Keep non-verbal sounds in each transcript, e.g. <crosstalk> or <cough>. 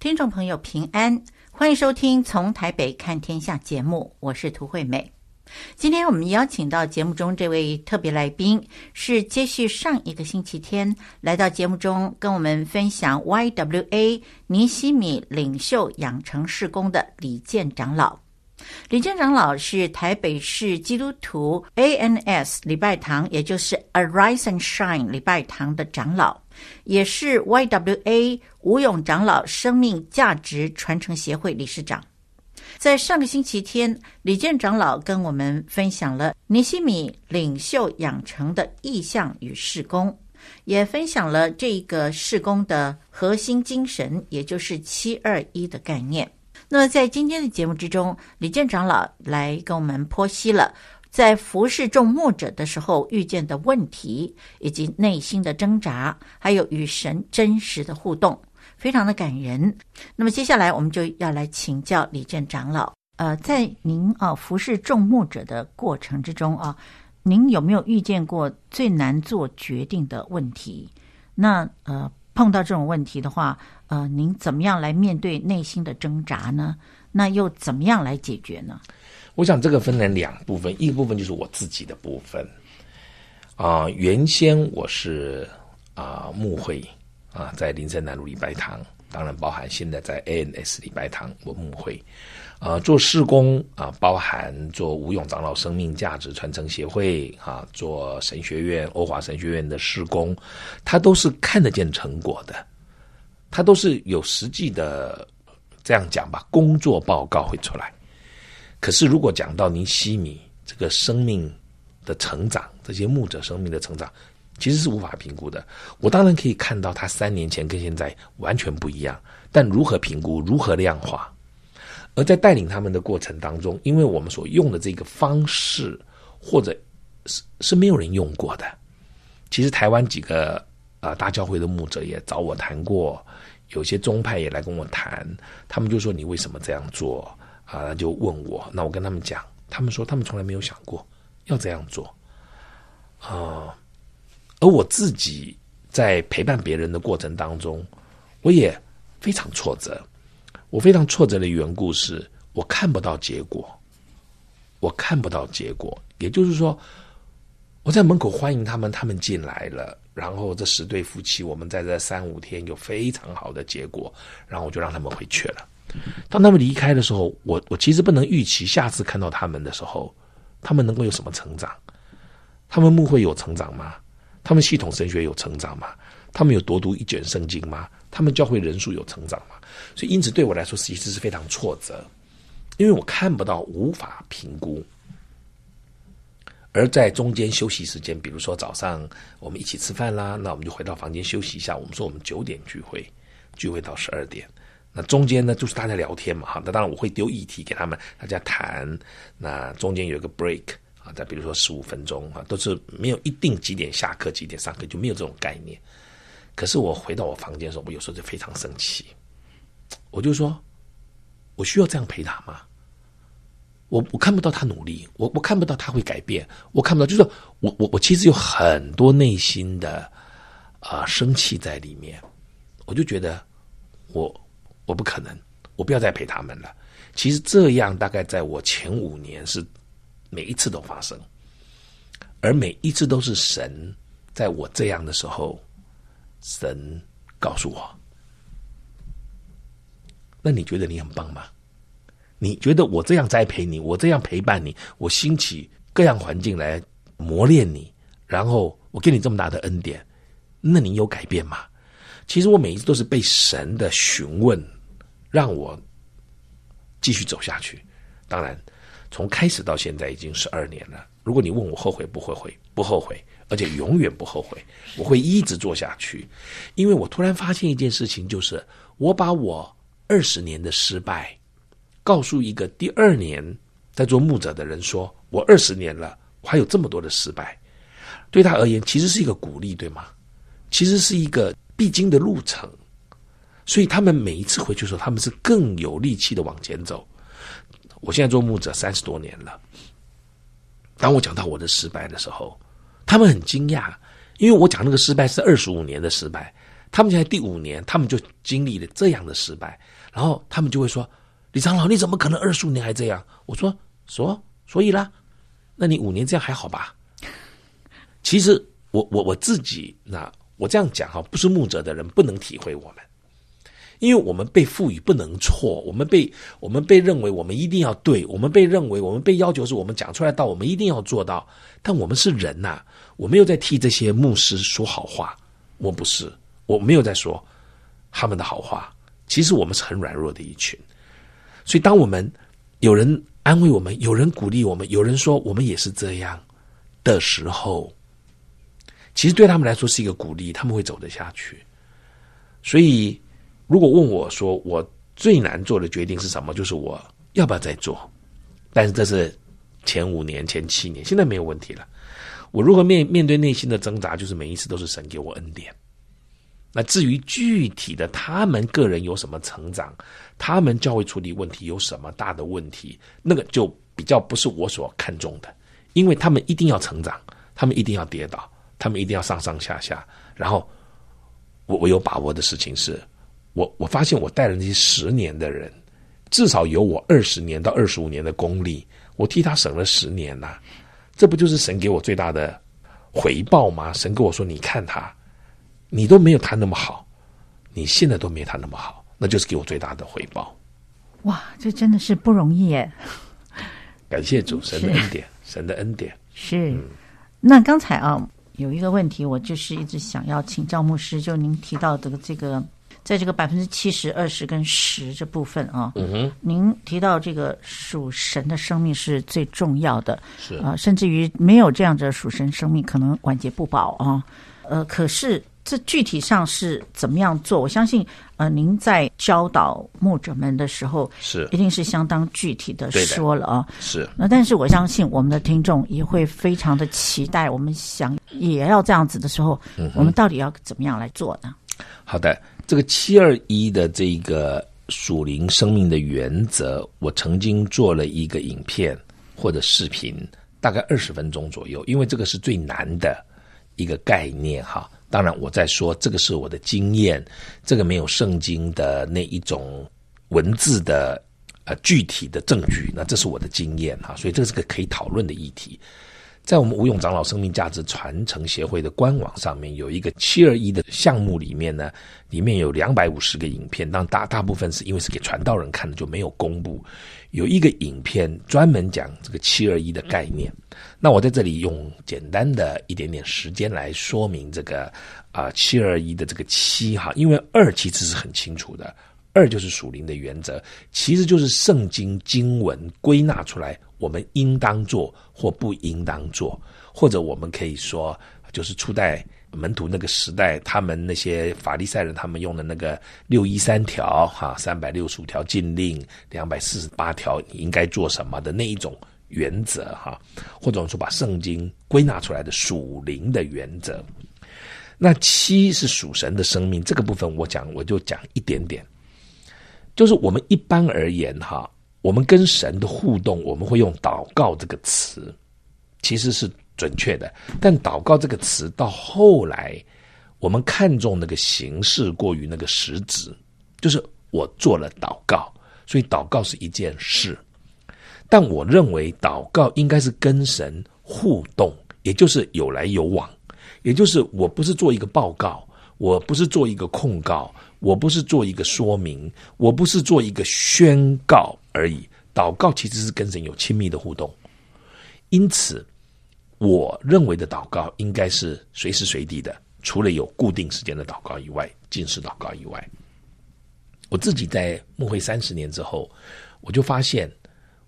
听众朋友平安，欢迎收听《从台北看天下》节目，我是涂惠美。今天我们邀请到节目中这位特别来宾，是接续上一个星期天来到节目中跟我们分享 YWA 尼西米领袖养成事工的李健长老。李健长老是台北市基督徒 ANS 礼拜堂，也就是 Arise and Shine 礼拜堂的长老，也是 YWA 吴勇长老生命价值传承协会理事长。在上个星期天，李健长老跟我们分享了尼西米领袖养成的意向与事工，也分享了这个事工的核心精神，也就是七二一的概念。那么在今天的节目之中，李健长老来跟我们剖析了在服侍众牧者的时候遇见的问题，以及内心的挣扎，还有与神真实的互动，非常的感人。那么接下来我们就要来请教李健长老，呃，在您啊服侍众牧者的过程之中啊，您有没有遇见过最难做决定的问题？那呃。碰到这种问题的话，呃，您怎么样来面对内心的挣扎呢？那又怎么样来解决呢？我想这个分成两部分，一个部分就是我自己的部分。啊、原先我是啊、呃、牧会啊，在林森南路礼拜堂，当然包含现在在 ANS 礼拜堂我牧会。啊、做事工啊、包含做吴勇长老生命价值传承协会啊，做神学院欧华神学院的事工，它都是看得见成果的，它都是有实际的，这样讲吧，工作报告会出来。可是如果讲到您西米这个生命的成长，这些牧者生命的成长，其实是无法评估的。我当然可以看到他三年前跟现在完全不一样，但如何评估，如何量化？而在带领他们的过程当中，因为我们所用的这个方式，或者是是没有人用过的。其实台湾几个啊、呃、大教会的牧者也找我谈过，有些宗派也来跟我谈，他们就说，你为什么这样做啊？就问我，那我跟他们讲，他们说他们从来没有想过要这样做啊、而我自己在陪伴别人的过程当中，我也非常挫折。我非常挫折的缘故是我看不到结果，我看不到结果。也就是说，我在门口欢迎他们，他们进来了，然后这十对夫妻，我们在这三五天有非常好的结果，然后我就让他们回去了。当他们离开的时候，我我其实不能预期下次看到他们的时候，他们能够有什么成长？他们牧会有成长吗？他们系统神学有成长吗？他们有多读一卷圣经吗？他们教会人数有成长吗？所以，因此对我来说，其实是非常挫折，因为我看不到，无法评估。而在中间休息时间，比如说早上我们一起吃饭啦，那我们就回到房间休息一下。我们说我们九点聚会，聚会到十二点。那中间呢，就是大家聊天嘛，哈。那当然我会丢议题给他们，大家谈。那中间有一个 break 啊，再比如说十五分钟啊，都是没有一定几点下课，几点上课，就没有这种概念。可是我回到我房间的时候，我有时候就非常生气。我就说，我需要这样陪他吗？我我看不到他努力，我我看不到他会改变，我看不到，就是我我我其实有很多内心的啊、生气在里面。我就觉得我我不可能，我不要再陪他们了。其实这样大概在我前五年是每一次都发生，而每一次都是神在我这样的时候，神告诉我。那你觉得你很棒吗？你觉得我这样栽培你，我这样陪伴你，我兴起各样环境来磨练你，然后我给你这么大的恩典，那你有改变吗？其实我每一次都是被神的询问，让我继续走下去。当然，从开始到现在已经十二年了。如果你问我后悔不后悔，不后悔，而且永远不后悔，我会一直做下去。因为我突然发现一件事情，就是我把我。二十年的失败，告诉一个第二年在做牧者的人说：“我二十年了，我还有这么多的失败。”对他而言，其实是一个鼓励，对吗？其实是一个必经的路程。所以他们每一次回去的时候，他们是更有力气的往前走。我现在做牧者三十多年了，当我讲到我的失败的时候，他们很惊讶，因为我讲那个失败是二十五年的失败。他们现在第五年，他们就经历了这样的失败，然后他们就会说：“李长老，你怎么可能二十五年还这样？”我说：“说，所以啦，那你五年这样还好吧？”其实我我我自己那我这样讲哈，不是牧者的人不能体会我们，因为我们被赋予不能错，我们被我们被认为我们一定要对，我们被认为我们被要求是我们讲出来到我们一定要做到，但我们是人呐、我没有在替这些牧师说好话，我不是。我没有在说他们的好话，其实我们是很软弱的一群，所以当我们有人安慰我们，有人鼓励我们，有人说我们也是这样的时候，其实对他们来说是一个鼓励，他们会走得下去。所以，如果问我说我最难做的决定是什么，就是我要不要再做？但是这是前五年、前七年，现在没有问题了。我如何面面对内心的挣扎，就是每一次都是神给我恩典。那至于具体的他们个人有什么成长，他们教会处理问题有什么大的问题，那个就比较不是我所看重的，因为他们一定要成长，他们一定要跌倒，他们一定要上上下下。然后我我有把握的事情是，我我发现我带了那些十年的人，至少有我二十年到二十五年的功力，我替他省了十年呐，这不就是神给我最大的回报吗？神跟我说，你看他。你都没有他那么好，你现在都没他那么好，那就是给我最大的回报。哇，这真的是不容易耶！感谢主，神的恩典，神的恩典。是。嗯、那刚才啊，有一个问题，我就是一直想要请教牧师，就您提到的这个，在这个百分之七十、二十跟十这部分啊，嗯哼，您提到这个属神的生命是最重要的，是啊，甚至于没有这样的属神生命，可能晚节不保啊。呃，可是。这具体上是怎么样做？我相信，呃，您在教导牧者们的时候，是一定是相当具体的说了啊。是。那但是我相信我们的听众也会非常的期待，我们想也要这样子的时候，嗯，我们到底要怎么样来做呢？好的，这个七二一的这个属灵生命的原则，我曾经做了一个影片或者视频，大概二十分钟左右，因为这个是最难的一个概念哈。当然，我在说这个是我的经验，这个没有圣经的那一种文字的呃具体的证据，那这是我的经验哈，所以这是个可以讨论的议题。在我们吴永长老生命价值传承协会的官网上面，有一个七二一的项目里面呢，里面有两百五十个影片，当大大部分是因为是给传道人看的，就没有公布。有一个影片专门讲这个七二一的概念，那我在这里用简单的一点点时间来说明这个啊七二一的这个七哈，因为二其实是很清楚的，二就是属灵的原则，其实就是圣经经文归纳出来。我们应当做或不应当做，或者我们可以说，就是初代门徒那个时代，他们那些法利赛人他们用的那个六一三条哈，三百六十五条禁令，两百四十八条你应该做什么的那一种原则哈，或者说把圣经归纳出来的属灵的原则。那七是属神的生命，这个部分我讲我就讲一点点，就是我们一般而言哈。我们跟神的互动，我们会用“祷告”这个词，其实是准确的。但“祷告”这个词到后来，我们看重那个形式过于那个实质，就是我做了祷告，所以祷告是一件事。但我认为祷告应该是跟神互动，也就是有来有往，也就是我不是做一个报告，我不是做一个控告，我不是做一个说明，我不是做一个宣告。而已，祷告其实是跟神有亲密的互动，因此，我认为的祷告应该是随时随地的，除了有固定时间的祷告以外，禁食祷告以外，我自己在牧会三十年之后，我就发现，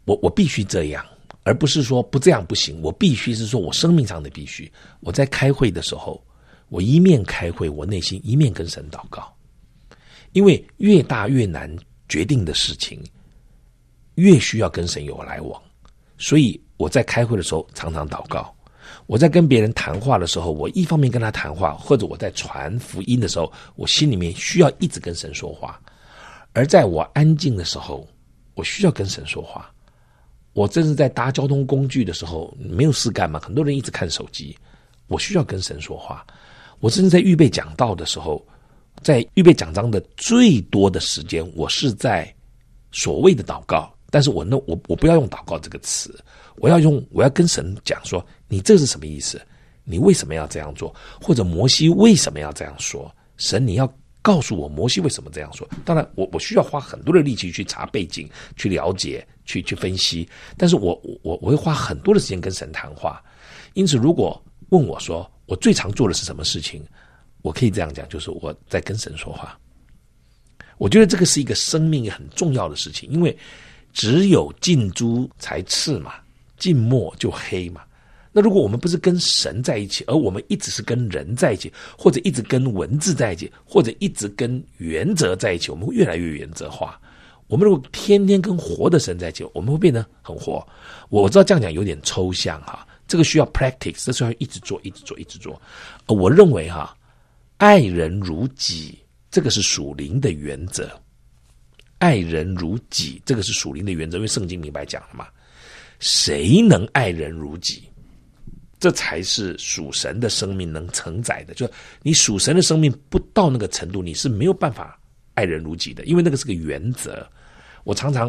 我我必须这样，而不是说不这样不行，我必须是说我生命上的必须。我在开会的时候，我一面开会，我内心一面跟神祷告，因为越大越难决定的事情。越需要跟神有来往，所以我在开会的时候常常祷告。我在跟别人谈话的时候，我一方面跟他谈话，或者我在传福音的时候，我心里面需要一直跟神说话。而在我安静的时候，我需要跟神说话。我正是在搭交通工具的时候，没有事干嘛，很多人一直看手机，我需要跟神说话。我正是在预备讲道的时候，在预备讲章的最多的时间，我是在所谓的祷告，但是我那我我不要用祷告这个词，我要用我要跟神讲说，你这是什么意思？你为什么要这样做？或者摩西为什么要这样说？神，你要告诉我摩西为什么这样说？当然，我我需要花很多的力气去查背景、去了解、去去分析，但是我我我会花很多的时间跟神谈话。因此，如果问我说我最常做的是什么事情？我可以这样讲，就是我在跟神说话。我觉得这个是一个生命很重要的事情，因为只有近朱才赤嘛，近墨就黑嘛。那如果我们不是跟神在一起，而我们一直是跟人在一起，或者一直跟文字在一起，或者一直跟原则在一起，我们会越来越原则化。我们如果天天跟活的神在一起，我们会变得很活。我知道这样讲有点抽象哈，这个需要 practice，这需要一直做，一直做，一直做。我认为哈。爱人如己，这个是属灵的原则。爱人如己，这个是属灵的原则，因为圣经明白讲了嘛。谁能爱人如己？这才是属神的生命能承载的。就你属神的生命不到那个程度，你是没有办法爱人如己的，因为那个是个原则。我常常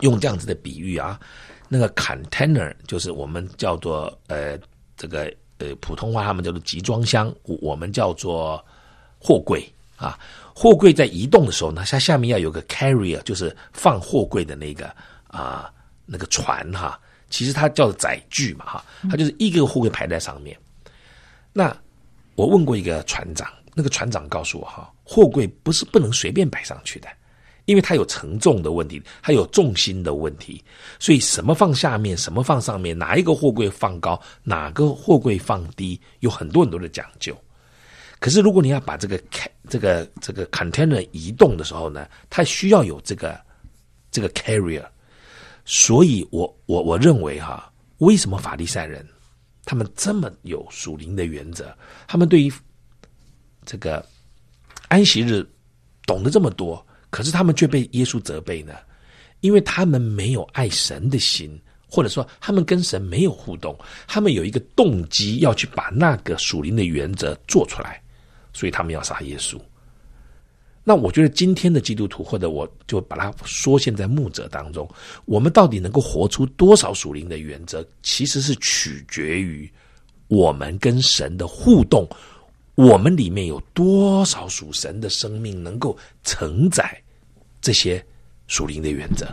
用这样子的比喻啊，那个 container 就是我们叫做呃这个。呃，普通话他们叫做集装箱，我们叫做货柜啊。货柜在移动的时候呢，它下面要有个 carrier，就是放货柜的那个啊那个船哈、其实它叫载具嘛哈，它就是一个货柜排在上面。那我问过一个船长，那个船长告诉我哈，货柜不是不能随便摆上去的。因为它有承重的问题，它有重心的问题，所以什么放下面，什么放上面，哪一个货柜放高，哪个货柜放低，有很多很多的讲究。可是如果你要把这个这个这个 container 移动的时候呢，它需要有这个这个 carrier。所以我我我认为哈，为什么法利赛人他们这么有属灵的原则？他们对于这个安息日懂得这么多。可是他们却被耶稣责备呢，因为他们没有爱神的心，或者说他们跟神没有互动，他们有一个动机要去把那个属灵的原则做出来，所以他们要杀耶稣。那我觉得今天的基督徒，或者我就把它说现在牧者当中，我们到底能够活出多少属灵的原则，其实是取决于我们跟神的互动。我们里面有多少属神的生命能够承载这些属灵的原则？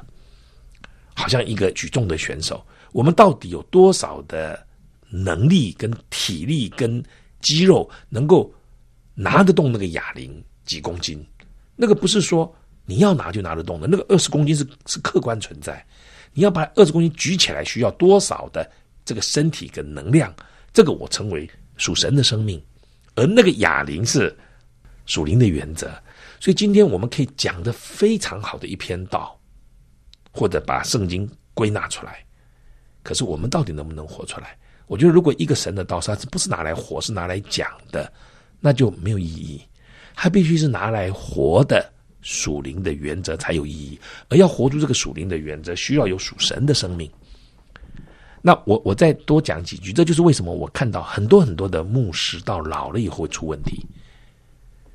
好像一个举重的选手，我们到底有多少的能力、跟体力、跟肌肉，能够拿得动那个哑铃几公斤？那个不是说你要拿就拿得动的，那个二十公斤是是客观存在。你要把二十公斤举起来，需要多少的这个身体跟能量？这个我称为属神的生命。而那个哑铃是属灵的原则，所以今天我们可以讲得非常好的一篇道，或者把圣经归纳出来。可是我们到底能不能活出来？我觉得，如果一个神的道它不是拿来活，是拿来讲的，那就没有意义。它必须是拿来活的属灵的原则才有意义。而要活出这个属灵的原则，需要有属神的生命。那我我再多讲几句，这就是为什么我看到很多很多的牧师到老了以后会出问题。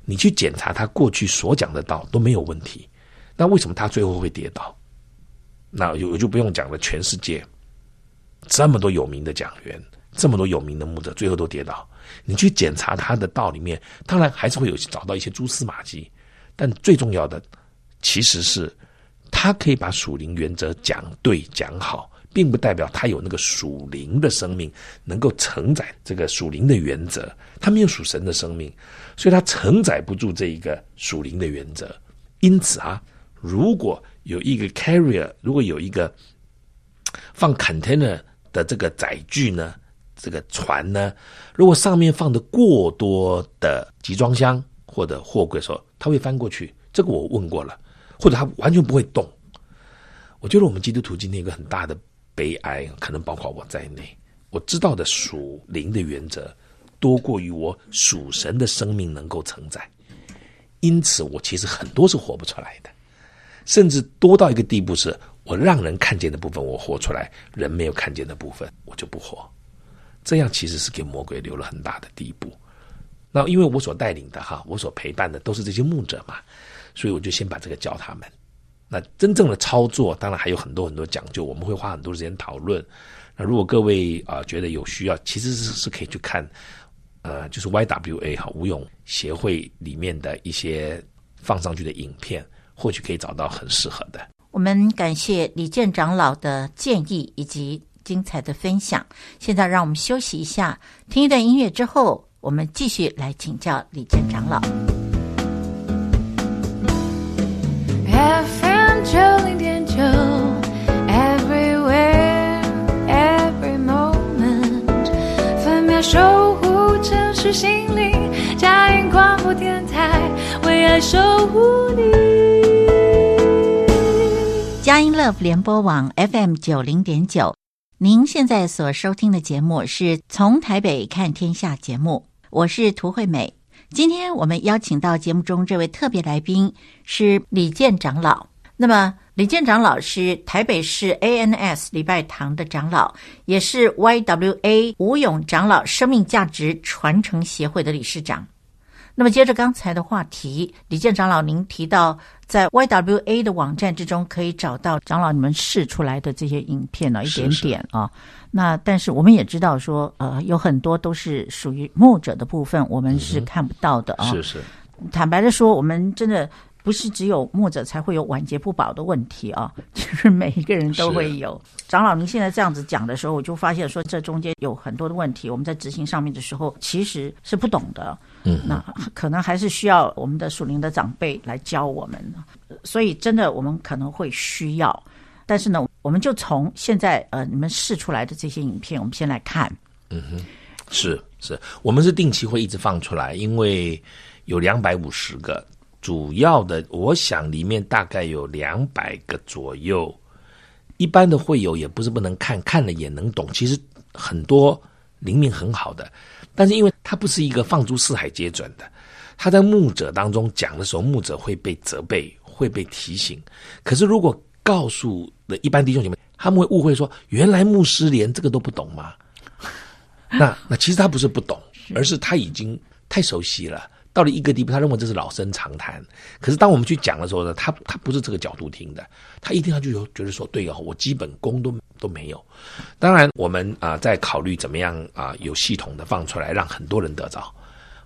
你去检查他过去所讲的道都没有问题，那为什么他最后会跌倒？那我就不用讲了，全世界这么多有名的讲员，这么多有名的牧者，最后都跌倒。你去检查他的道里面，当然还是会有找到一些蛛丝马迹，但最重要的其实是他可以把属灵原则讲对讲好。并不代表他有那个属灵的生命，能够承载这个属灵的原则。他没有属神的生命，所以他承载不住这一个属灵的原则。因此啊，如果有一个 carrier，如果有一个放 container 的这个载具呢，这个船呢，如果上面放的过多的集装箱或者货柜的时候，它会翻过去。这个我问过了，或者它完全不会动。我觉得我们基督徒今天一个很大的。悲哀，可能包括我在内。我知道的属灵的原则，多过于我属神的生命能够承载。因此，我其实很多是活不出来的，甚至多到一个地步，是我让人看见的部分我活出来，人没有看见的部分我就不活。这样其实是给魔鬼留了很大的地步。那因为我所带领的哈，我所陪伴的都是这些牧者嘛，所以我就先把这个教他们。那真正的操作，当然还有很多很多讲究，我们会花很多时间讨论。那如果各位啊、觉得有需要，其实是是可以去看，呃，就是 YWA 哈无勇协会里面的一些放上去的影片，或许可以找到很适合的。我们感谢李健长老的建议以及精彩的分享。现在让我们休息一下，听一段音乐之后，我们继续来请教李健长老。心灵，佳音广播电台为爱守护你。佳音 Love 联播网 FM 九零点九，您现在所收听的节目是从台北看天下节目，我是涂惠美。今天我们邀请到节目中这位特别来宾是李健长老。那么，李建长老师台北市 ANS 礼拜堂的长老，也是 YWA 吴勇长老生命价值传承协会的理事长。那么，接着刚才的话题，李建长老，您提到在 YWA 的网站之中可以找到长老你们试出来的这些影片呢，一点点啊。那但是我们也知道说，呃，有很多都是属于牧者的部分，我们是看不到的啊。是是。坦白的说，我们真的不是只有牧者才会有晚节不保的问题啊，就是每一个人都会有。长老，您现在这样子讲的时候，我就发现说，这中间有很多的问题，我们在执行上面的时候其实是不懂的。嗯，那可能还是需要我们的属灵的长辈来教我们，所以真的我们可能会需要，但是呢，我们就从现在呃你们试出来的这些影片，我们先来看。嗯哼，是是，我们是定期会一直放出来，因为有两百五十个，主要的我想里面大概有两百个左右，一般的会友也不是不能看，看了也能懂，其实很多灵命很好的。但是因为他不是一个放诸四海皆准的，他在牧者当中讲的时候，牧者会被责备，会被提醒。可是如果告诉的一般弟兄姐妹，他们会误会说，原来牧师连这个都不懂吗？那那其实他不是不懂，而是他已经太熟悉了，到了一个地步，他认为这是老生常谈。可是当我们去讲的时候呢，他他不是这个角度听的，他一定要就有觉得说，对哦，我基本功都。都没有，当然我们啊、呃、在考虑怎么样啊、呃、有系统的放出来，让很多人得着。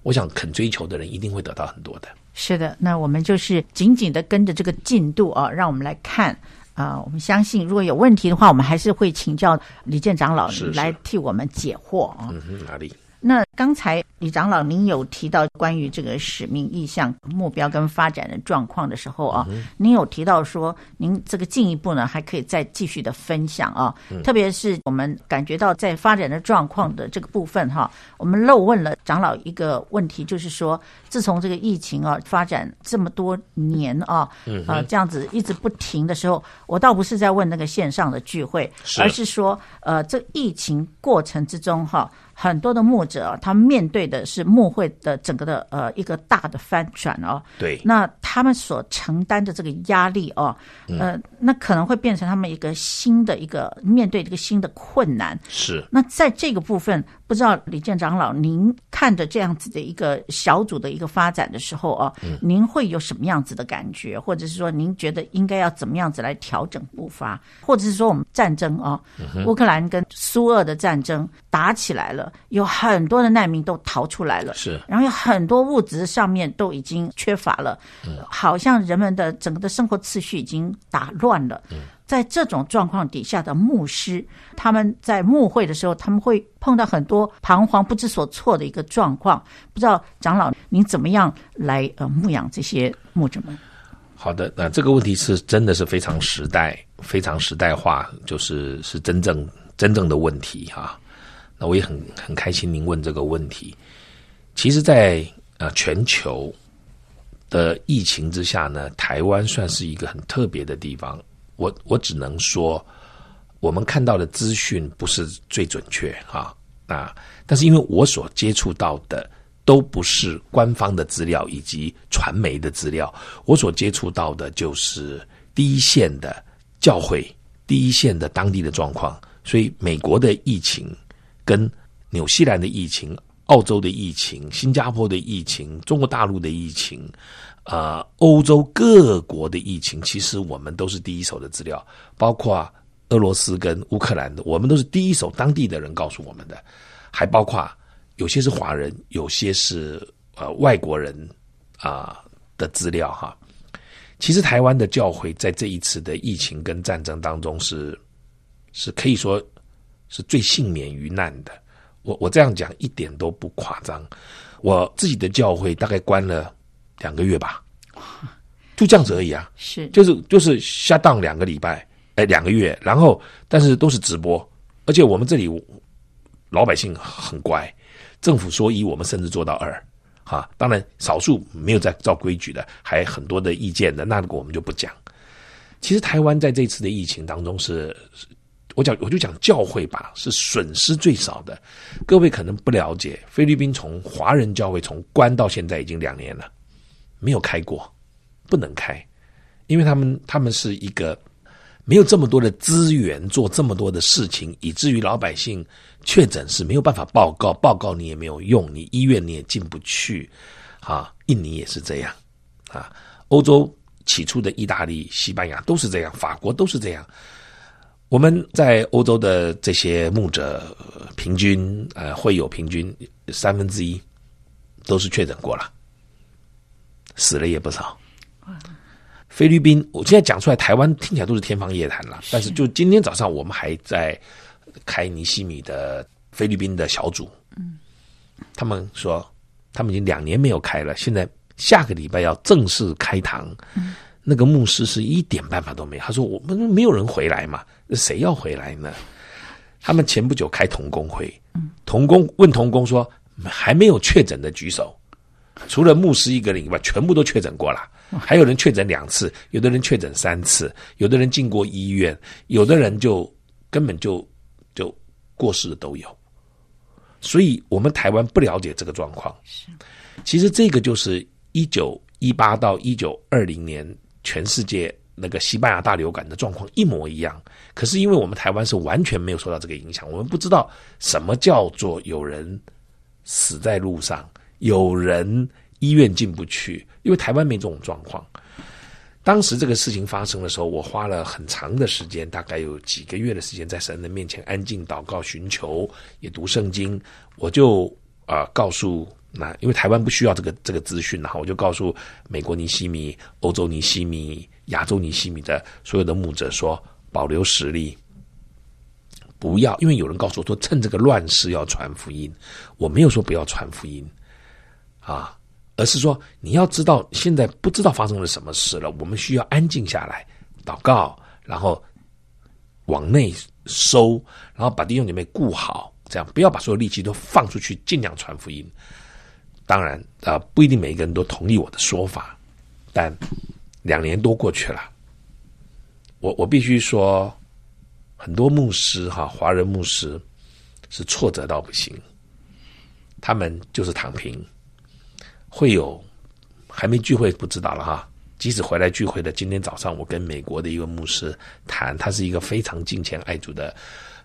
我想肯追求的人一定会得到很多的。是的，那我们就是紧紧的跟着这个进度啊，让我们来看啊、呃。我们相信如果有问题的话，我们还是会请教李建长老来替我们解惑啊。嗯哼，哪里？那刚才李长老您有提到关于这个使命意向、目标跟发展的状况的时候啊，嗯、您有提到说您这个进一步呢还可以再继续的分享啊，嗯、特别是我们感觉到在发展的状况的这个部分哈，我们漏问了长老一个问题，就是说自从这个疫情啊发展这么多年啊，嗯、啊这样子一直不停的时候，我倒不是在问那个线上的聚会，是。而是说呃这疫情过程之中哈。很多的牧者，他们面对的是牧会的整个的呃一个大的翻转哦。对。那他们所承担的这个压力哦，呃，嗯、那可能会变成他们一个新的一个面对这个新的困难。是。那在这个部分，不知道李健长老，您看着这样子的一个小组的一个发展的时候哦，嗯、您会有什么样子的感觉？或者是说，您觉得应该要怎么样子来调整步伐？或者是说，我们战争啊，乌克兰跟苏俄的战争打起来了。有很多的难民都逃出来了，是，然后有很多物质上面都已经缺乏了，嗯，好像人们的整个的生活次序已经打乱了。在这种状况底下的牧师，他们在牧会的时候，他们会碰到很多彷徨不知所措的一个状况。不知道长老您怎么样来呃牧养这些牧者们？好的，那这个问题是真的是非常时代、非常时代化，就是是真正真正的问题哈、那我也很很开心您问这个问题。其实在，在呃全球的疫情之下呢，台湾算是一个很特别的地方。我我只能说，我们看到的资讯不是最准确哈啊。但是因为我所接触到的都不是官方的资料以及传媒的资料，我所接触到的就是第一线的教会、第一线的当地的状况。所以美国的疫情。跟纽西兰的疫情、澳洲的疫情、新加坡的疫情、中国大陆的疫情，呃，欧洲各国的疫情，其实我们都是第一手的资料，包括俄罗斯跟乌克兰的，我们都是第一手当地的人告诉我们的，还包括有些是华人，有些是呃外国人啊、的资料哈。其实台湾的教会在这一次的疫情跟战争当中是是可以说是最幸免于难的。我我这样讲一点都不夸张，我自己的教会大概关了两个月吧，就这样子而已啊，是就是就是 shut down 两个礼拜，哎两个月，然后但是都是直播，而且我们这里老百姓很乖，政府说一，我们甚至做到二，哈，当然少数没有在照规矩的，还很多的意见的，那个我们就不讲。其实台湾在这次的疫情当中是。我讲，我就讲教会吧，是损失最少的。各位可能不了解，菲律宾从华人教会从关到现在已经两年了，没有开过，不能开，因为他们他们是一个没有这么多的资源做这么多的事情，以至于老百姓确诊是没有办法报告，报告你也没有用，你医院你也进不去。啊，印尼也是这样，啊，欧洲起初的意大利、西班牙都是这样，法国都是这样。我们在欧洲的这些牧者，平均呃会有平均三分之一都是确诊过了，死了也不少。菲律宾，我现在讲出来，台湾听起来都是天方夜谭了。但是就今天早上，我们还在开尼西米的菲律宾的小组，嗯，他们说他们已经两年没有开了，现在下个礼拜要正式开堂。嗯那个牧师是一点办法都没有。他说：“我们没有人回来嘛，那谁要回来呢？”他们前不久开童工会，童工问童工说：“还没有确诊的举手，除了牧师一个人以外，全部都确诊过了。还有人确诊两次，有的人确诊三次，有的人进过医院，有的人就根本就就过世的都有。所以，我们台湾不了解这个状况。其实这个就是一九一八到一九二零年。”全世界那个西班牙大流感的状况一模一样，可是因为我们台湾是完全没有受到这个影响，我们不知道什么叫做有人死在路上，有人医院进不去，因为台湾没这种状况。当时这个事情发生的时候，我花了很长的时间，大概有几个月的时间，在神的面前安静祷告、寻求，也读圣经，我就啊、告诉。那因为台湾不需要这个这个资讯，然后我就告诉美国尼西米、欧洲尼西米、亚洲尼西米的所有的牧者说：保留实力，不要，因为有人告诉我说，趁这个乱世要传福音。我没有说不要传福音，啊，而是说你要知道现在不知道发生了什么事了，我们需要安静下来祷告，然后往内收，然后把弟兄姐妹顾好，这样不要把所有力气都放出去，尽量传福音。当然啊，不一定每一个人都同意我的说法，但两年多过去了，我我必须说，很多牧师哈，华人牧师是挫折到不行，他们就是躺平，会有还没聚会不知道了哈，即使回来聚会的，今天早上我跟美国的一个牧师谈，他是一个非常敬虔爱主的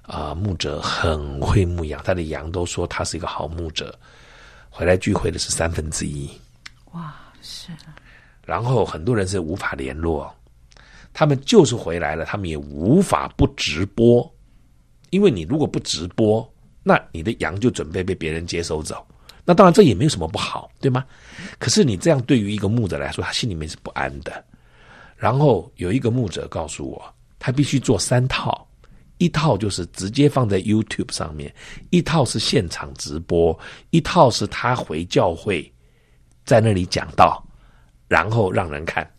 啊、呃、牧者，很会牧羊，他的羊都说他是一个好牧者。回来聚会的是三分之一，哇，是。然后很多人是无法联络，他们就是回来了，他们也无法不直播，因为你如果不直播，那你的羊就准备被别人接收走。那当然这也没有什么不好，对吗？可是你这样对于一个牧者来说，他心里面是不安的。然后有一个牧者告诉我，他必须做三套。一套就是直接放在 YouTube 上面，一套是现场直播，一套是他回教会，在那里讲道，然后让人看。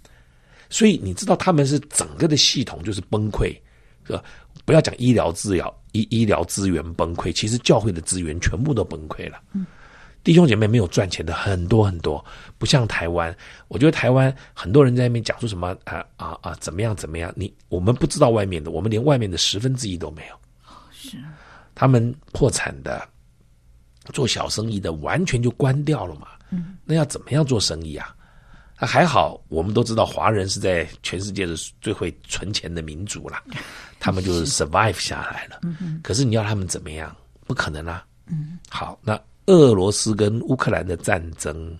所以你知道他们是整个的系统就是崩溃，是吧？不要讲医疗资料，医医疗资源崩溃，其实教会的资源全部都崩溃了。嗯。弟兄姐妹没有赚钱的很多很多，不像台湾。我觉得台湾很多人在那边讲说什么啊啊啊，怎么样怎么样？你我们不知道外面的，我们连外面的十分之一都没有。是，他们破产的，做小生意的，完全就关掉了嘛。嗯，那要怎么样做生意啊？那还好，我们都知道华人是在全世界的最会存钱的民族了，<laughs> 他们就是 survive 下来了。可是你要他们怎么样？不可能啊。嗯。好，那。俄罗斯跟乌克兰的战争，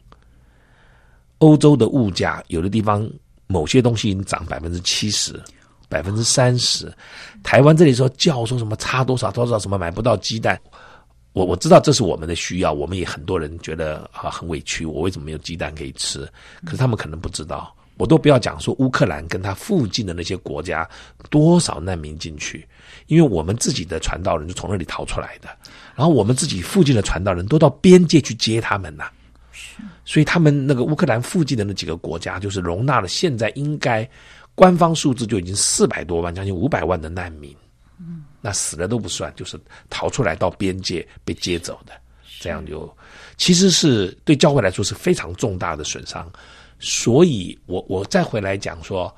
欧洲的物价有的地方某些东西已经涨百分之七十、百分之三十。台湾这里说叫说什么差多少多少什么买不到鸡蛋，我我知道这是我们的需要，我们也很多人觉得啊很委屈，我为什么没有鸡蛋可以吃？可是他们可能不知道。我都不要讲说乌克兰跟他附近的那些国家多少难民进去，因为我们自己的传道人就从那里逃出来的，然后我们自己附近的传道人都到边界去接他们呐，所以他们那个乌克兰附近的那几个国家就是容纳了现在应该官方数字就已经四百多万，将近五百万的难民，那死了都不算，就是逃出来到边界被接走的，这样就其实是对教会来说是非常重大的损伤。所以我我再回来讲说，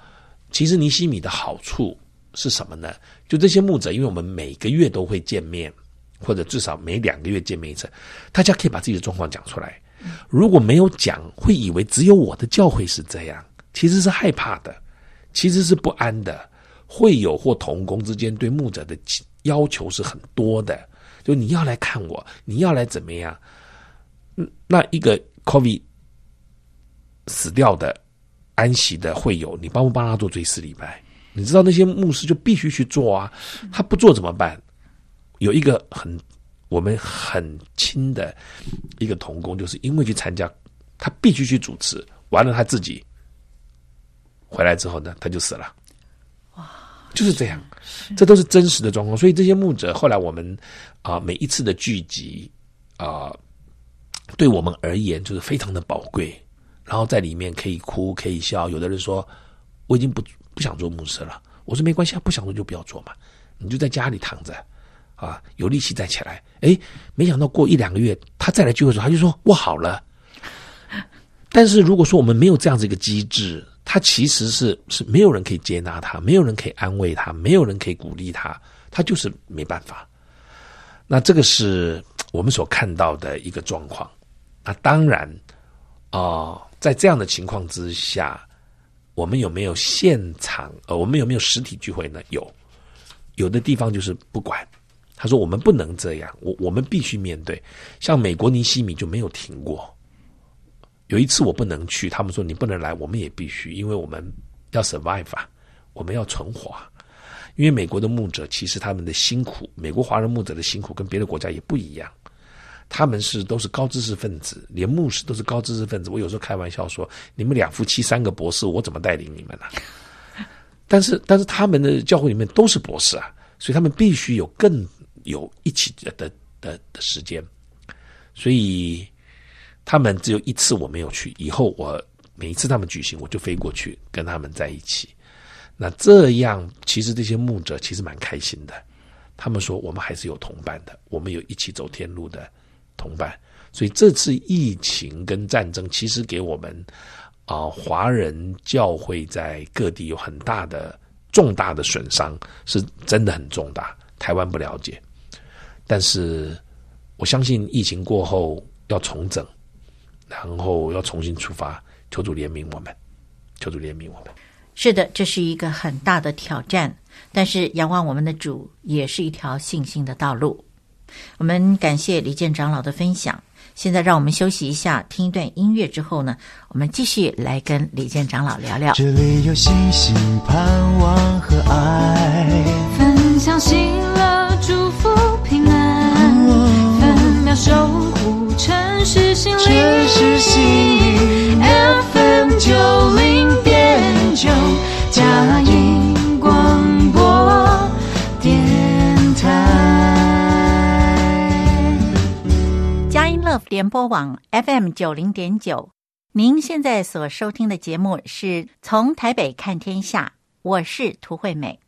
其实尼西米的好处是什么呢？就这些牧者，因为我们每个月都会见面，或者至少每两个月见面一次，大家可以把自己的状况讲出来。如果没有讲，会以为只有我的教会是这样，其实是害怕的，其实是不安的。会友或同工之间对牧者的要求是很多的，就你要来看我，你要来怎么样？那一个 COVID。死掉的、安息的会友，你帮不帮他做追思礼拜？你知道那些牧师就必须去做啊，他不做怎么办？有一个很我们很亲的一个同工，就是因为去参加，他必须去主持，完了他自己回来之后呢，他就死了。哇，就是这样，这都是真实的状况。所以这些牧者后来我们啊、每一次的聚集啊、对我们而言就是非常的宝贵。然后在里面可以哭可以笑，有的人说我已经不不想做牧师了。我说没关系啊，不想做就不要做嘛，你就在家里躺着啊，有力气再起来。诶，没想到过一两个月，他再来聚会的时候，他就说我好了。<laughs> 但是如果说我们没有这样子一个机制，他其实是是没有人可以接纳他，没有人可以安慰他，没有人可以鼓励他，他就是没办法。那这个是我们所看到的一个状况。那当然啊。在这样的情况之下，我们有没有现场？呃，我们有没有实体聚会呢？有，有的地方就是不管。他说我们不能这样，我我们必须面对。像美国尼西米就没有停过。有一次我不能去，他们说你不能来，我们也必须，因为我们要 survive 啊，我们要存活。因为美国的牧者其实他们的辛苦，美国华人牧者的辛苦跟别的国家也不一样。他们是都是高知识分子，连牧师都是高知识分子。我有时候开玩笑说：“你们两夫妻三个博士，我怎么带领你们呢？<laughs> ”但是，但是他们的教会里面都是博士啊，所以他们必须有更有一起的的的时间。所以他们只有一次我没有去，以后我每一次他们举行，我就飞过去跟他们在一起。那这样，其实这些牧者其实蛮开心的。他们说：“我们还是有同伴的，我们有一起走天路的。”同伴，所以这次疫情跟战争其实给我们啊华人教会在各地有很大的重大的损伤，是真的很重大。台湾不了解，但是我相信疫情过后要重整，然后要重新出发，求主怜悯我们，求主怜悯我们。是的，这是一个很大的挑战，但是仰望我们的主也是一条信心的道路。我们感谢李健长老的分享。现在让我们休息一下，听一段音乐之后呢，我们继续来跟李健长老聊聊。这里有星星、盼望和爱，分享喜乐、祝福、平安，分秒守护城市心灵。城市心灵 FM 九零点九佳音联播网 FM 九零点九，您现在所收听的节目是从台北看天下，我是涂惠美。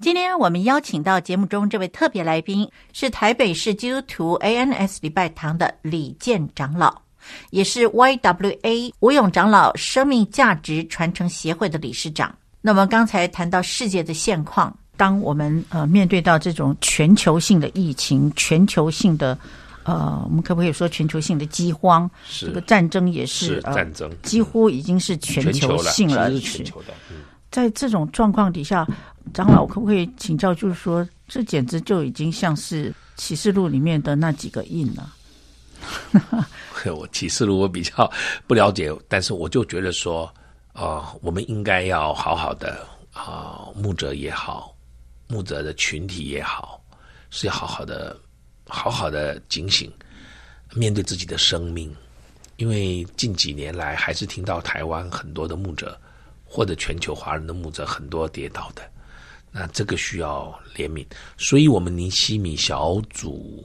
今天我们邀请到节目中这位特别来宾是台北市基督徒 ANS 礼拜堂的李健长老，也是 YWA 吴勇长老生命价值传承协会的理事长。那么刚才谈到世界的现况，当我们呃面对到这种全球性的疫情，全球性的。呃，我们可不可以说全球性的饥荒？是这个战争也是，是战争、呃，几乎已经是全球性了。是全球的。嗯、在这种状况底下，长老可不可以请教？就是说，这简直就已经像是启示录里面的那几个印了。<laughs> 我启示录我比较不了解，但是我就觉得说，啊、呃，我们应该要好好的啊、呃，牧者也好，牧者的群体也好，是要好好的、好好的警醒，面对自己的生命，因为近几年来还是听到台湾很多的牧者，或者全球华人的牧者很多跌倒的，那这个需要怜悯，所以我们尼西米小组。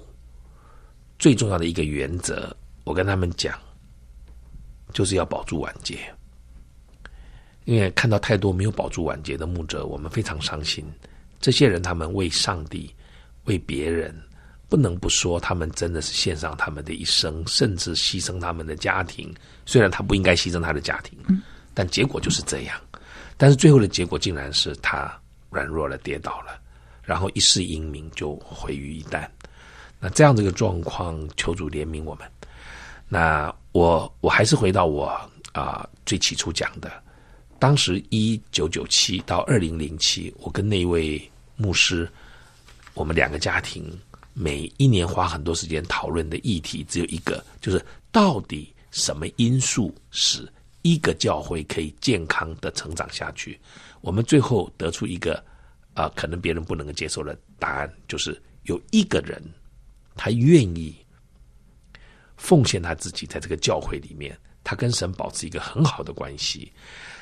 最重要的一个原则，我跟他们讲，就是要保住晚节。因为看到太多没有保住晚节的牧者，我们非常伤心。这些人他们为上帝、为别人，不能不说他们真的是献上他们的一生，甚至牺牲他们的家庭。虽然他不应该牺牲他的家庭，但结果就是这样。但是最后的结果竟然是他软弱了、跌倒了，然后一世英名就毁于一旦。那这样这个状况，求主怜悯我们。那我我还是回到我啊、呃、最起初讲的，当时一九九七到二零零七，我跟那位牧师，我们两个家庭每一年花很多时间讨论的议题只有一个，就是到底什么因素使一个教会可以健康的成长下去？我们最后得出一个啊、可能别人不能够接受的答案，就是有一个人。他愿意奉献他自己，在这个教会里面，他跟神保持一个很好的关系。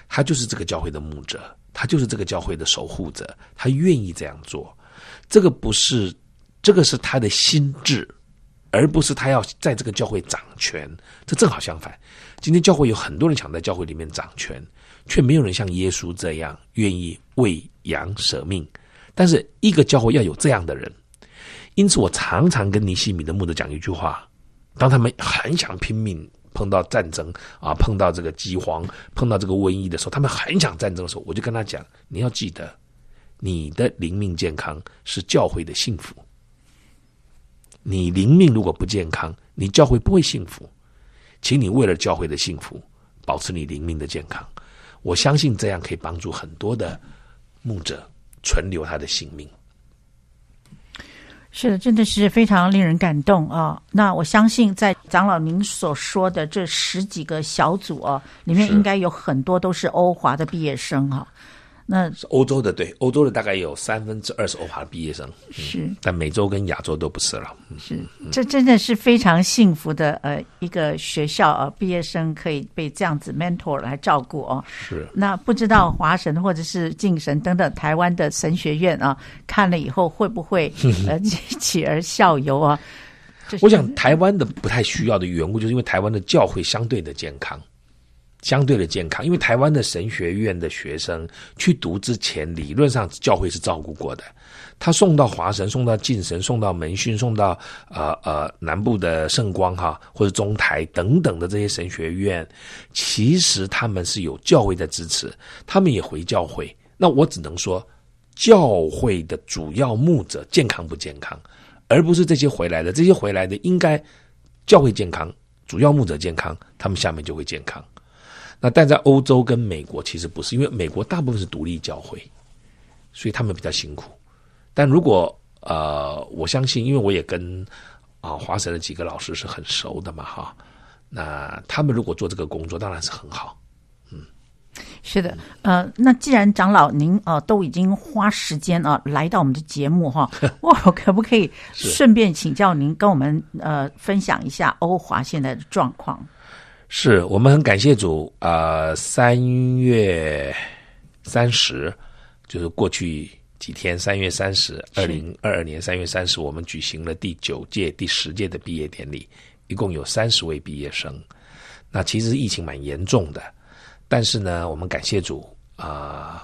他就是这个教会的牧者，他就是这个教会的守护者。他愿意这样做，这个不是，这个是他的心智，而不是他要在这个教会掌权。这正好相反，今天教会有很多人想在教会里面掌权，却没有人像耶稣这样愿意为羊舍命。但是一个教会要有这样的人。因此，我常常跟尼西米的牧者讲一句话：当他们很想拼命碰到战争啊，碰到这个饥荒，碰到这个瘟疫的时候，他们很想战争的时候，我就跟他讲：你要记得，你的灵命健康是教会的幸福。你灵命如果不健康，你教会不会幸福。请你为了教会的幸福，保持你灵命的健康。我相信这样可以帮助很多的牧者存留他的性命。是的，真的是非常令人感动啊！那我相信，在长老您所说的这十几个小组啊，里面应该有很多都是欧华的毕业生哈。那是欧洲的，对，欧洲的大概有三分之二是欧华的毕业生，是，嗯，但美洲跟亚洲都不是了。是，这真的是非常幸福的呃一个学校啊，毕业生可以被这样子 mentor 来照顾哦。是，那不知道华神或者是敬神等等台湾的神学院啊，看了以后会不会 <laughs> 呃起而效尤啊？我想台湾的不太需要的缘故，就是因为台湾的教会相对的健康。相对的健康，因为台湾的神学院的学生去读之前，理论上教会是照顾过的。他送到华神，送到静神，送到门训，送到呃呃南部的圣光哈，或者中台等等的这些神学院，其实他们是有教会在支持，他们也回教会。那我只能说，教会的主要牧者健康不健康，而不是这些回来的。这些回来的应该教会健康，主要牧者健康，他们下面就会健康。那但在欧洲跟美国其实不是，因为美国大部分是独立教会，所以他们比较辛苦。但如果呃，我相信，因为我也跟啊华神的几个老师是很熟的嘛，哈，那他们如果做这个工作，当然是很好。嗯，是的，呃，那既然长老您呃都已经花时间啊、呃、来到我们的节目哈，<laughs> 我可不可以顺便请教您跟我们呃分享一下欧华现在的状况？是我们很感谢主啊！呃，三月三十，就是过去几天，三月三十，二零二二年三月三十，我们举行了第九届、第十届的毕业典礼，一共有三十位毕业生。那其实疫情蛮严重的，但是呢，我们感谢主啊，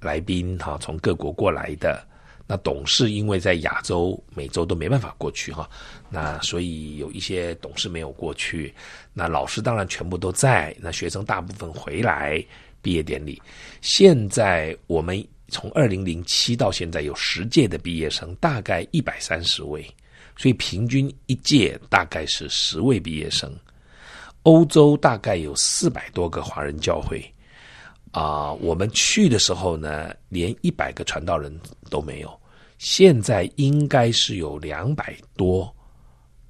呃，来宾哈从各国过来的。那董事因为在亚洲、美洲都没办法过去哈，那所以有一些董事没有过去。那老师当然全部都在，那学生大部分回来毕业典礼。现在我们从二零零七到现在有十届的毕业生，大概一百三十位，所以平均一届大概是十位毕业生。欧洲大概有四百多个华人教会。啊、我们去的时候呢，连一百个传道人都没有。现在应该是有两百多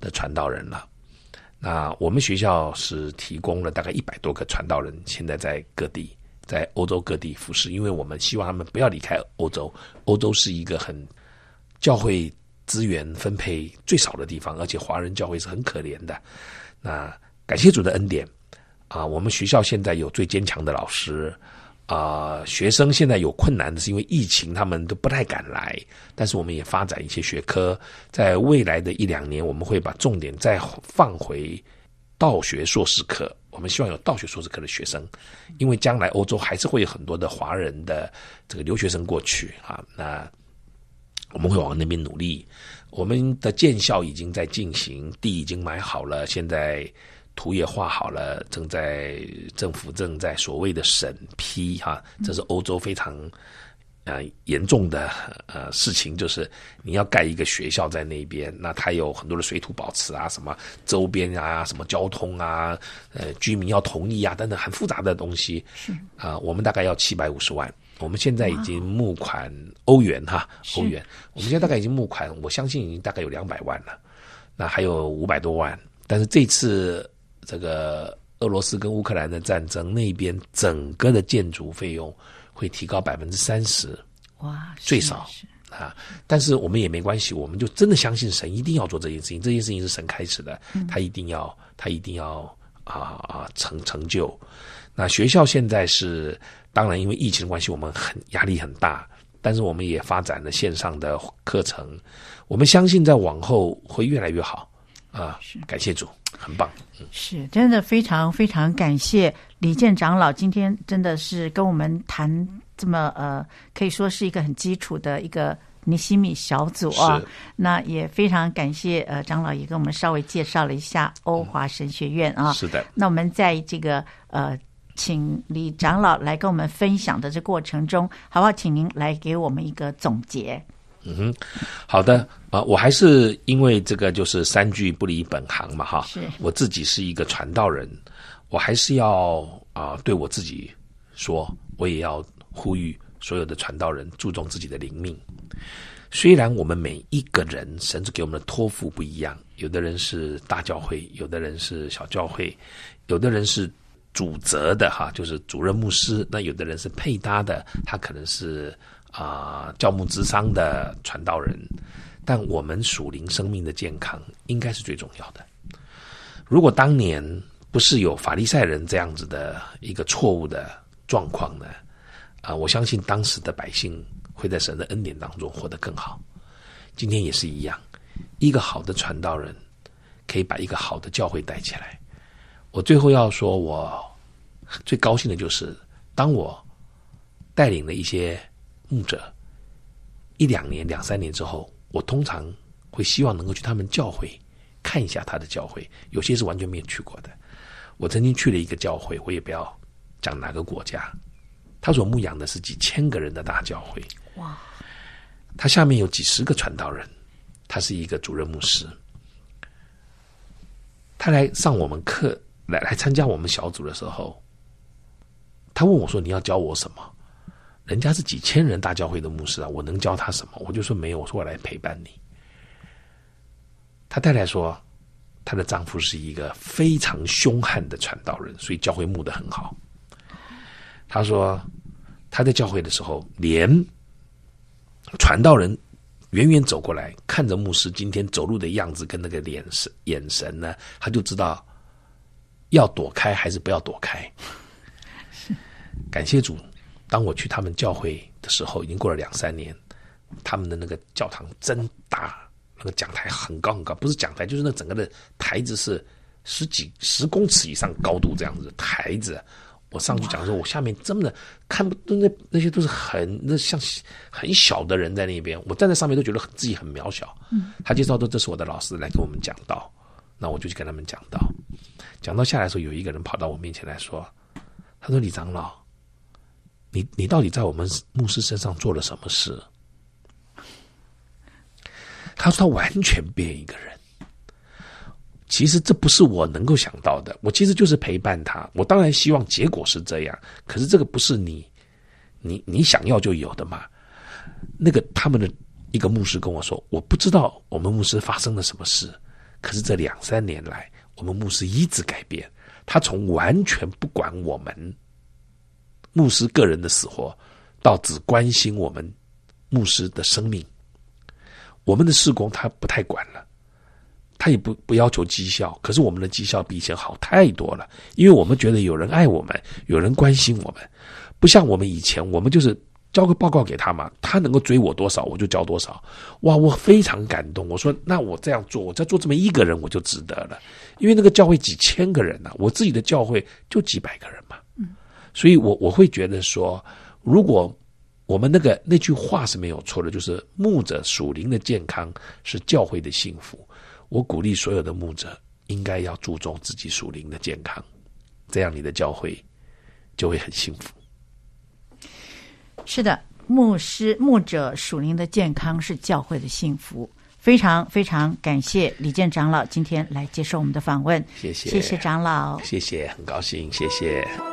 的传道人了，那我们学校是提供了大概一百多个传道人，现在在各地，在欧洲各地服侍，因为我们希望他们不要离开欧洲。欧洲是一个很教会资源分配最少的地方，而且华人教会是很可怜的。那感谢主的恩典啊，我们学校现在有最坚强的老师。啊、学生现在有困难的是因为疫情，他们都不太敢来。但是我们也发展一些学科，在未来的一两年，我们会把重点再放回道学硕士课。我们希望有道学硕士课的学生，因为将来欧洲还是会有很多的华人的这个留学生过去啊。那我们会往那边努力。我们的建校已经在进行，地已经买好了，现在。图也画好了，正在政府正在所谓的审批哈，这是欧洲非常呃严重的呃事情，就是你要盖一个学校在那边，那它有很多的水土保持啊，什么周边啊，什么交通啊，呃居民要同意啊等等很复杂的东西是。啊、呃，我们大概要七百五十万，我们现在已经募款欧元哈欧元，我们现在大概已经募款，我相信已经大概有两百万了，那还有五百多万，但是这次。这个俄罗斯跟乌克兰的战争，那边整个的建筑费用会提高百分之三十，哇，最少啊！但是我们也没关系，我们就真的相信神一定要做这件事情，这件事情是神开始的，他一定要，他一定要啊啊成成就。那学校现在是当然因为疫情的关系，我们很压力很大，但是我们也发展了线上的课程，我们相信在往后会越来越好。啊，是感谢主，很棒。嗯，是真的非常非常感谢李健长老，今天真的是跟我们谈这么呃，可以说是一个很基础的一个尼西米小组啊。那也非常感谢呃长老也跟我们稍微介绍了一下欧华神学院啊。嗯，是的。那我们在这个呃，请李长老来跟我们分享的这过程中，好不好？请您来给我们一个总结。嗯哼，好的啊，我还是因为这个就是三句不离本行嘛，哈，是我自己是一个传道人，我还是要啊对我自己说，我也要呼吁所有的传道人注重自己的灵命。虽然我们每一个人神给我们的托付不一样，有的人是大教会，有的人是小教会，有的人是主责的哈，就是主任牧师，那有的人是配搭的，他可能是。啊、教牧之商的传道人，但我们属灵生命的健康应该是最重要的。如果当年不是有法利赛人这样子的一个错误的状况呢？啊、我相信当时的百姓会在神的恩典当中活得更好。今天也是一样，一个好的传道人可以把一个好的教会带起来。我最后要说，我最高兴的就是当我带领了一些。牧者一两年、两三年之后，我通常会希望能够去他们教会看一下他的教会，有些是完全没有去过的。我曾经去了一个教会，我也不要讲哪个国家，他所牧养的是几千个人的大教会。哇！他下面有几十个传道人，他是一个主任牧师。他来上我们课，来来参加我们小组的时候，他问我说：“你要教我什么？”人家是几千人大教会的牧师啊，我能教他什么？我就说没有，我说我来陪伴你。他太太说，她的丈夫是一个非常凶悍的传道人，所以教会牧的很好。他说他在教会的时候，连传道人远远走过来看着牧师今天走路的样子跟那个脸神眼神呢，他就知道要躲开还是不要躲开。感谢主。当我去他们教会的时候，已经过了两三年，他们的那个教堂真大，那个讲台很高很高，不是讲台，就是那整个的台子是十几十公尺以上高度这样子的台子。我上去讲的时候，我下面真的看不那那些都是很那像很小的人在那边，我站在上面都觉得自己很渺小。嗯，他介绍说这是我的老师来跟我们讲道，那我就去跟他们讲道。讲到下来的时候，有一个人跑到我面前来说：“他说李长老。”你你到底在我们牧师身上做了什么事？他说他完全变一个人。其实这不是我能够想到的。我其实就是陪伴他。我当然希望结果是这样，可是这个不是你你你想要就有的嘛。那个他们的一个牧师跟我说，我不知道我们牧师发生了什么事，可是这两三年来，我们牧师一直改变，他从完全不管我们牧师个人的死活，到只关心我们牧师的生命。我们的事工他不太管了，他也不不要求绩效，可是我们的绩效比以前好太多了，因为我们觉得有人爱我们，有人关心我们，不像我们以前，我们就是。交个报告给他嘛，他能够追我多少，我就交多少。哇，我非常感动。我说，那我这样做，我再做这么一个人，我就值得了。因为那个教会几千个人呢、我自己的教会就几百个人嘛。嗯，所以我我会觉得说，如果我们那个那句话是没有错的，就是牧者属灵的健康是教会的幸福。我鼓励所有的牧者应该要注重自己属灵的健康，这样你的教会就会很幸福。是的，牧师、牧者属灵的健康是教会的幸福。非常非常感谢李健长老今天来接受我们的访问，谢谢，谢谢长老，谢谢，很高兴，谢谢。